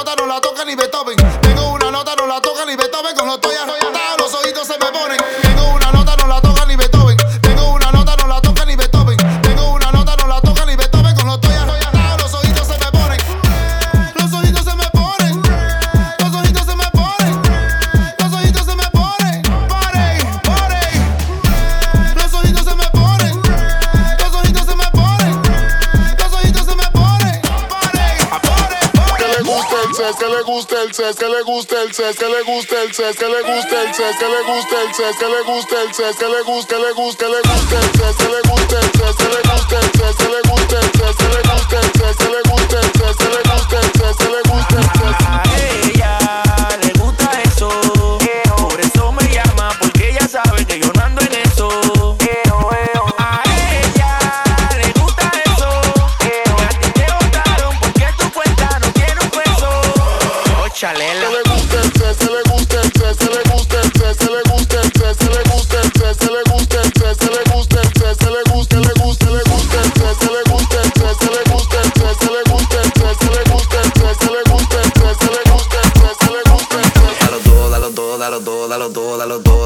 nota, no la toca ni Beethoven. Ponen, Que le guste el ses, que le guste el ses, que le guste el ses, que le guste el ses, que le guste el ses, que le guste el ses, que le guste, que le guste, que le guste el ses, que le guste el ses, que le guste el ses, que le guste el ses, que le guste el ses, que le guste el ses, que le guste el ses, que le guste el ses. A ella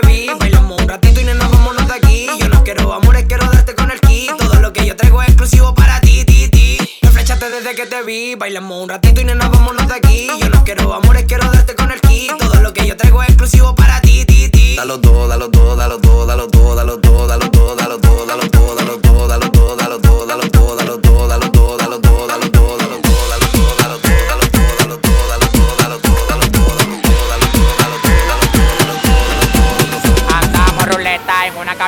te. Bailamos un ratito y nena, vámonos de aquí. Yo no quiero amores, quiero darte con el kit. Todo lo que yo traigo es exclusivo para ti, ti, ti. Me flechaste desde que te vi. Bailamos un ratito y nena, vámonos de aquí. Yo no quiero amores, quiero darte con el kit. Todo lo que yo traigo es exclusivo para ti, ti, ti. Dalo todo, dalo todo, dalo todo, dalo todo, dalo todo, dalo todo, dalo todo, dalo todo, dalo todo,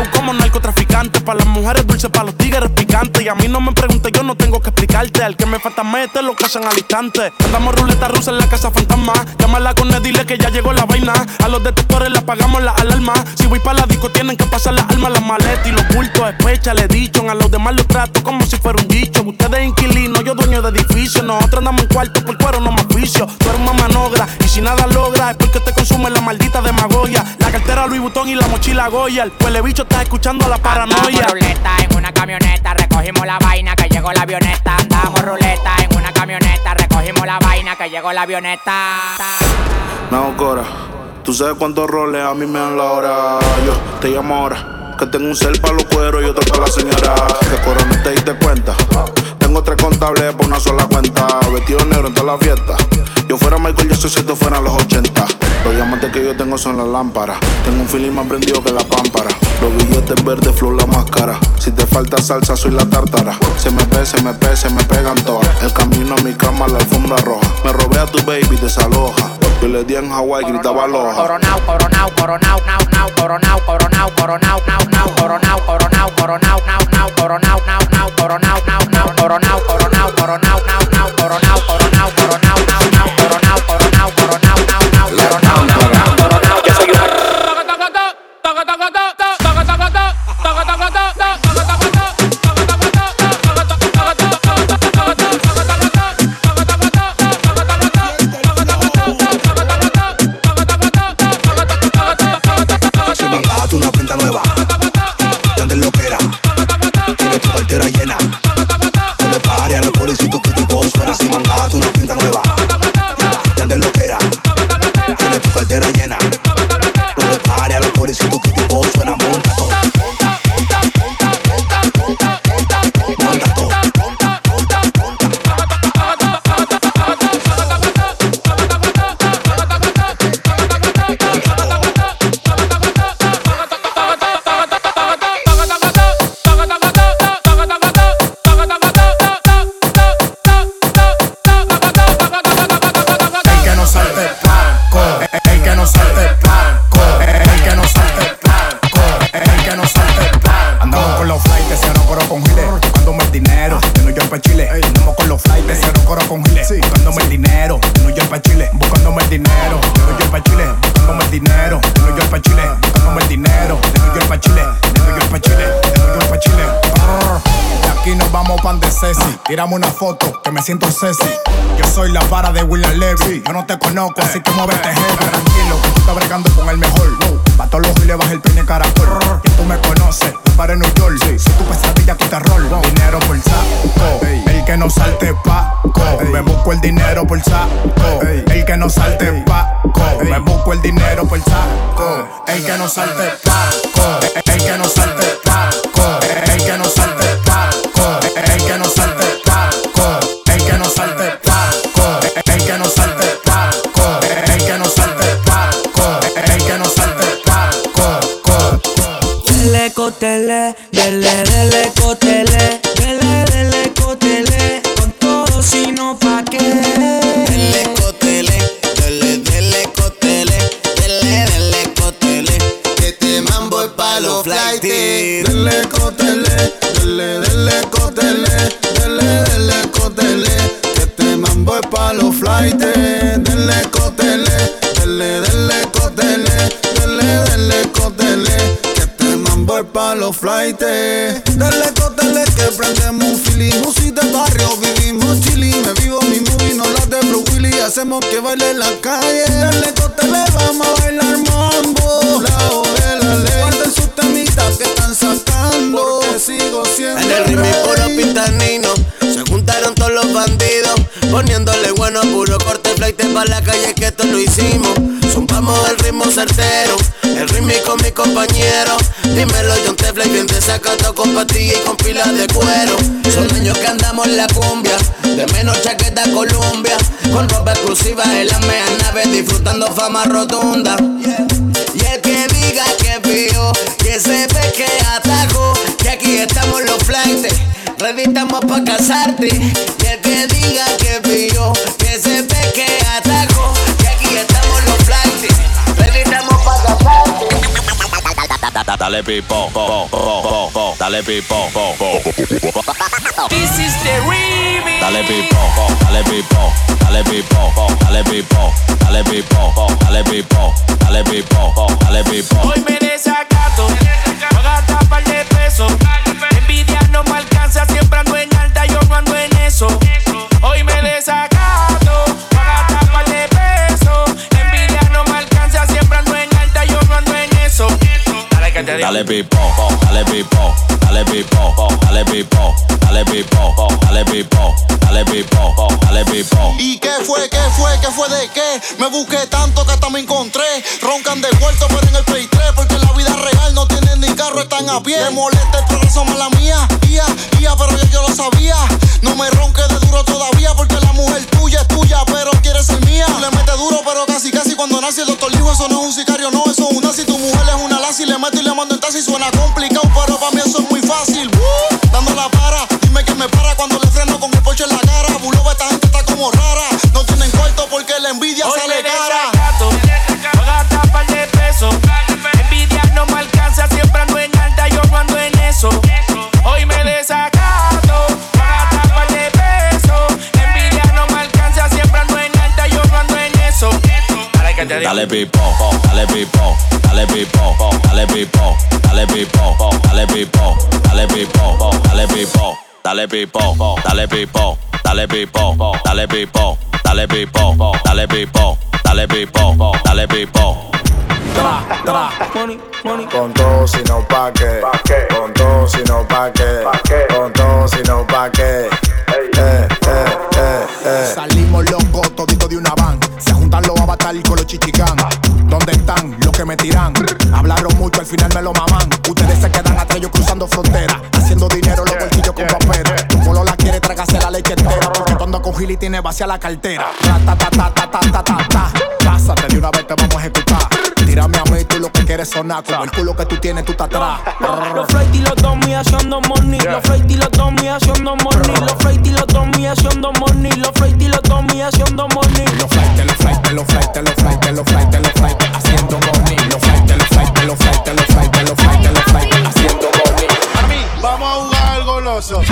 Coronao como narcotraficante. Para las mujeres dulces, para los tigres picantes. Y a mí no me preguntes, yo no tengo que explicarte. Al que me falta mete lo casan al instante. Andamos ruleta rusa en la casa fantasma. Llámala con él, dile que ya llegó la vaina. A los detectores le apagamos la alarma. Si voy para la disco, tienen que pasar las armas, las maletas y los bultos. Especha, le dicho. A los demás los trato como si fuera un dicho. Ustedes inquilinos, yo dueño de edificio. Nosotros andamos en cuarto por cuero, no más vicio. Tú eres una manogra y si nada logra es porque te consume la maldita demagogia. La cartera Louis Vuitton y la mochila Goya. El huele bicho está escuchando la paranoia. Andamos ruleta en una camioneta, recogimos la vaina que llegó la avioneta. Andamos ruleta en una camioneta, recogimos la vaina que llegó la avioneta. No, Cora, tú sabes cuántos roles a mí me dan la hora. Yo te llamo ahora. Que tengo un cel para los cueros y otro para la señora. Que Cora no te diste cuenta. Tengo tres contables por una sola cuenta. Vestido negro en toda la fiesta. Yo fuera Michael, yo soy si esto fueran los 80. Los diamantes que yo tengo son las lámparas. Tengo un feeling más prendido que la pámpara. Los billetes verdes, flow la máscara. Si te falta salsa, soy la tártara. Se me ve, se me pe, se me pegan todas. El camino a mi cama, la alfombra roja. Me robé a tu baby, desaloja. Yo le di en Hawaii, gritaba aloha. Coronao, coronao, coronao, nau, nau, coronao, coronao, coronao, nau, nau, coronao, coronao, coronao, nau, nau, coronao, nau, nau, coronao, nau, nau, coronao, coronao, coronao, nau, coronao, coronao, coronao, tiramos una foto que me siento Ceci. Yo soy la vara de William Levy, yo no te conozco, así que muévete heavy. Tranquilo, que tú estás bregando con el mejor. Pa' todos los le baja el peine caracol. Que tú me conoces, para New York. Si tu pesadilla, tu terror. Dinero por saco, el que no salte paco. Me busco el dinero por saco, el que no salte paco. Me busco el dinero por saco, el que no salte paco. El que no salte paco, el que no salte paco. El que no salte el ritmo puro pitanino Se juntaron todos los bandidos Poniéndole bueno puro corte flight pa' la calle que esto lo hicimos. Zumbamos el ritmo certero El ritmo con mi compañero. Dímelo John Tefla y bien desacato con patilla y con pilas de cuero. Son años que andamos en la cumbia De menos chaqueta Columbia. Con ropa exclusiva en la mea nave Disfrutando fama rotunda. Y el que diga que vio, que sepa que atajo, casarte. Y el que diga que vio, que que atajo, que aquí estamos los flights, estamos pa' casarte. Dale pipo, po, po, po, po, dale pipo, po, po. This is the remix. Dale pipo, dale pipo, dale pipo, dale pipo, dale pipo, dale pipo, dale pipo, dale pipo. Hoy me Dale pipo, dale pipo, dale pipo, dale pipo, dale pipo, dale pipo, dale pipo, dale pipo. ¿Y qué fue, qué fue, qué fue de qué? Me busqué tanto que hasta me encontré. Roncan de cuarto, pero en el Play 3. Porque la vida real no tienen ni carro, están a pie. Me molesta el progreso, mala mía. Ia, ia, pero ya yo lo sabía. No me ronque de duro todavía. Porque la mujer tuya es tuya, pero quiere ser mía. Le mete duro, pero casi, casi cuando nace el doctor dijo: Eso no es un sicario, no, eso es una. Si tu mujer es una lazi, le meto dale pipo, dale pipo, dale pipo, dale pipo, dale pipo, dale pipo, dale pipo, dale pipo, dale pipo, dale pipo, dale pipo, dale pipo, dale pipo, dale pipo, dale pipo. Money, money. Con todo si no tiene vacía la cartera. Ta, ta, ta, ta, ta, ta, ta, ta. Pásate de una vez, te vamos a ejecutar. Tírame a mí, tú lo que quieres sonar. Como el culo que tú tienes, tú te atrás. Los flight y los dummy haciendo money. Los flight y los dummy haciendo money. Los flight y los dummy haciendo money. Los flight y los dummy haciendo money. Los flight, los flight, los flight, los flight, los flight, los flight, haciendo money. Los flight, los flight, los flight, los flight, los flight, los flight, haciendo. Vamos a jugar algo goloso.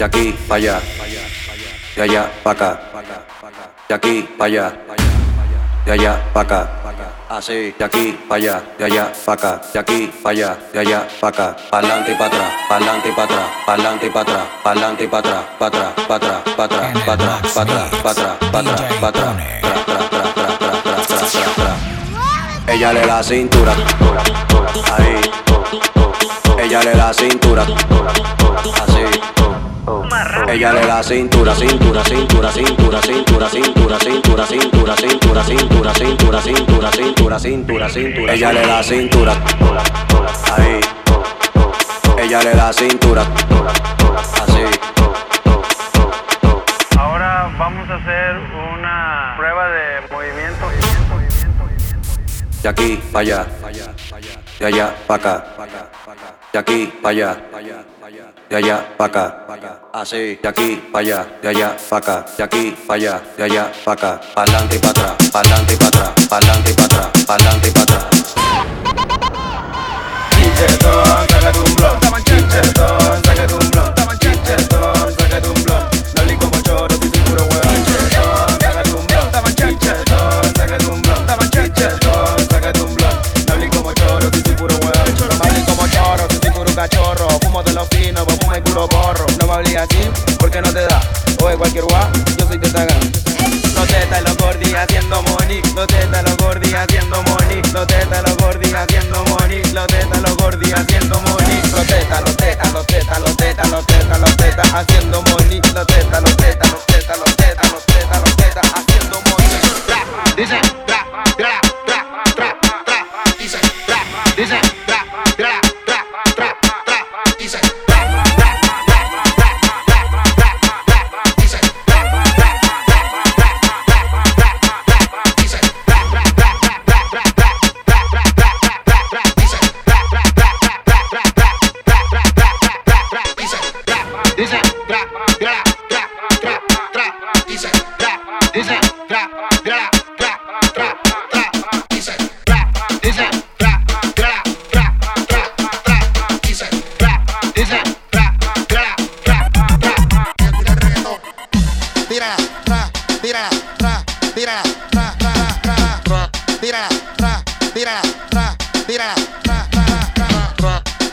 De aquí para allá, de allá para acá, de aquí para allá, de allá para acá. Así, de aquí para allá, de allá para acá, de aquí para allá, de allá para acá, pa'lante y para atrás, pa'lante y para atrás, pa'lante y para atrás, pa'lante y para atrás, para atrás, para atrás, para atrás, para atrás, para atrás, para atrás, para atrás, para atrás, ella le da cintura, ahí, ella le da cintura, así. Ella le da cintura, cintura, cintura, cintura, cintura, cintura, cintura, cintura, cintura, cintura, cintura, cintura, cintura, cintura, cintura. Ella le da cintura. Ahí. Ella le da cintura. Así. Ahora vamos a hacer una prueba de movimiento. De aquí para allá. De allá para acá. De aquí para allá de allá para acá, así, de aquí para allá, de allá para acá, de aquí para allá, de allá para acá, pa'lante y para atrás, pa'lante y para atrás, pa'lante y para atrás, pa'lante y para atrás. Chichetón, sácate un blog, sácate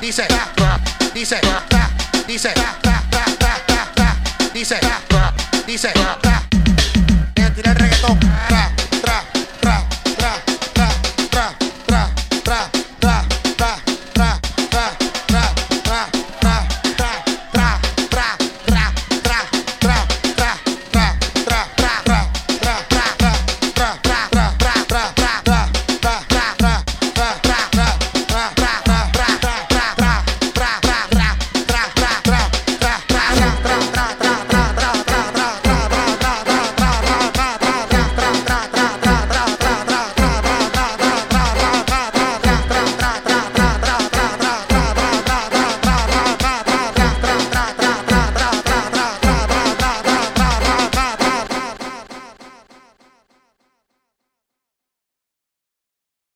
dice, dice, dice, dice, dice, dice, tira el reggaetón.